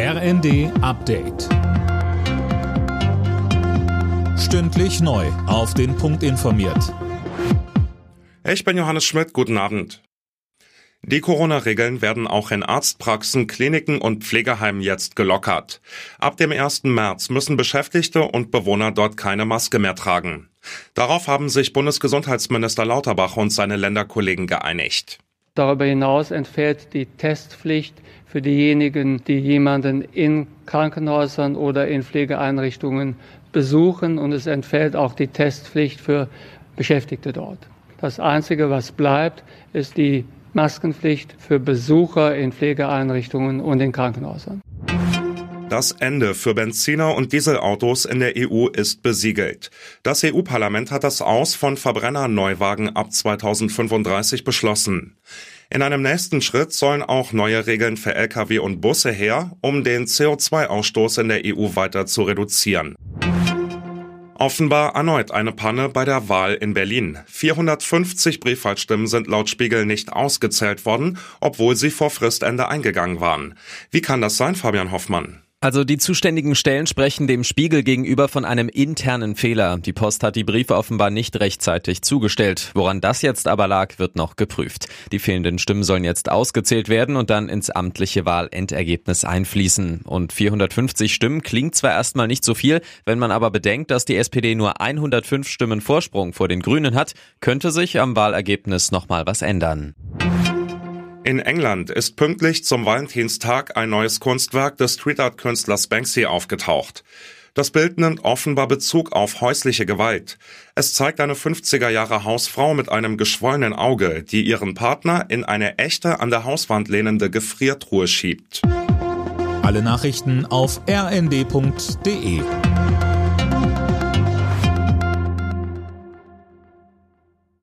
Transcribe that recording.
RND Update. Stündlich neu. Auf den Punkt informiert. Ich bin Johannes Schmidt. Guten Abend. Die Corona-Regeln werden auch in Arztpraxen, Kliniken und Pflegeheimen jetzt gelockert. Ab dem 1. März müssen Beschäftigte und Bewohner dort keine Maske mehr tragen. Darauf haben sich Bundesgesundheitsminister Lauterbach und seine Länderkollegen geeinigt. Darüber hinaus entfällt die Testpflicht für diejenigen, die jemanden in Krankenhäusern oder in Pflegeeinrichtungen besuchen und es entfällt auch die Testpflicht für Beschäftigte dort. Das Einzige, was bleibt, ist die Maskenpflicht für Besucher in Pflegeeinrichtungen und in Krankenhäusern. Das Ende für Benziner und Dieselautos in der EU ist besiegelt. Das EU-Parlament hat das Aus von Verbrennerneuwagen ab 2035 beschlossen. In einem nächsten Schritt sollen auch neue Regeln für Lkw und Busse her, um den CO2-Ausstoß in der EU weiter zu reduzieren. Offenbar erneut eine Panne bei der Wahl in Berlin. 450 Briefwahlstimmen sind laut Spiegel nicht ausgezählt worden, obwohl sie vor Fristende eingegangen waren. Wie kann das sein, Fabian Hoffmann? Also die zuständigen Stellen sprechen dem Spiegel gegenüber von einem internen Fehler. Die Post hat die Briefe offenbar nicht rechtzeitig zugestellt. Woran das jetzt aber lag, wird noch geprüft. Die fehlenden Stimmen sollen jetzt ausgezählt werden und dann ins amtliche Wahlendergebnis einfließen. Und 450 Stimmen klingt zwar erstmal nicht so viel, wenn man aber bedenkt, dass die SPD nur 105 Stimmen Vorsprung vor den Grünen hat, könnte sich am Wahlergebnis nochmal was ändern. In England ist pünktlich zum Valentinstag ein neues Kunstwerk des Street Art Künstlers Banksy aufgetaucht. Das Bild nimmt offenbar Bezug auf häusliche Gewalt. Es zeigt eine 50er Jahre Hausfrau mit einem geschwollenen Auge, die ihren Partner in eine echte an der Hauswand lehnende Gefriertruhe schiebt. Alle Nachrichten auf rnd.de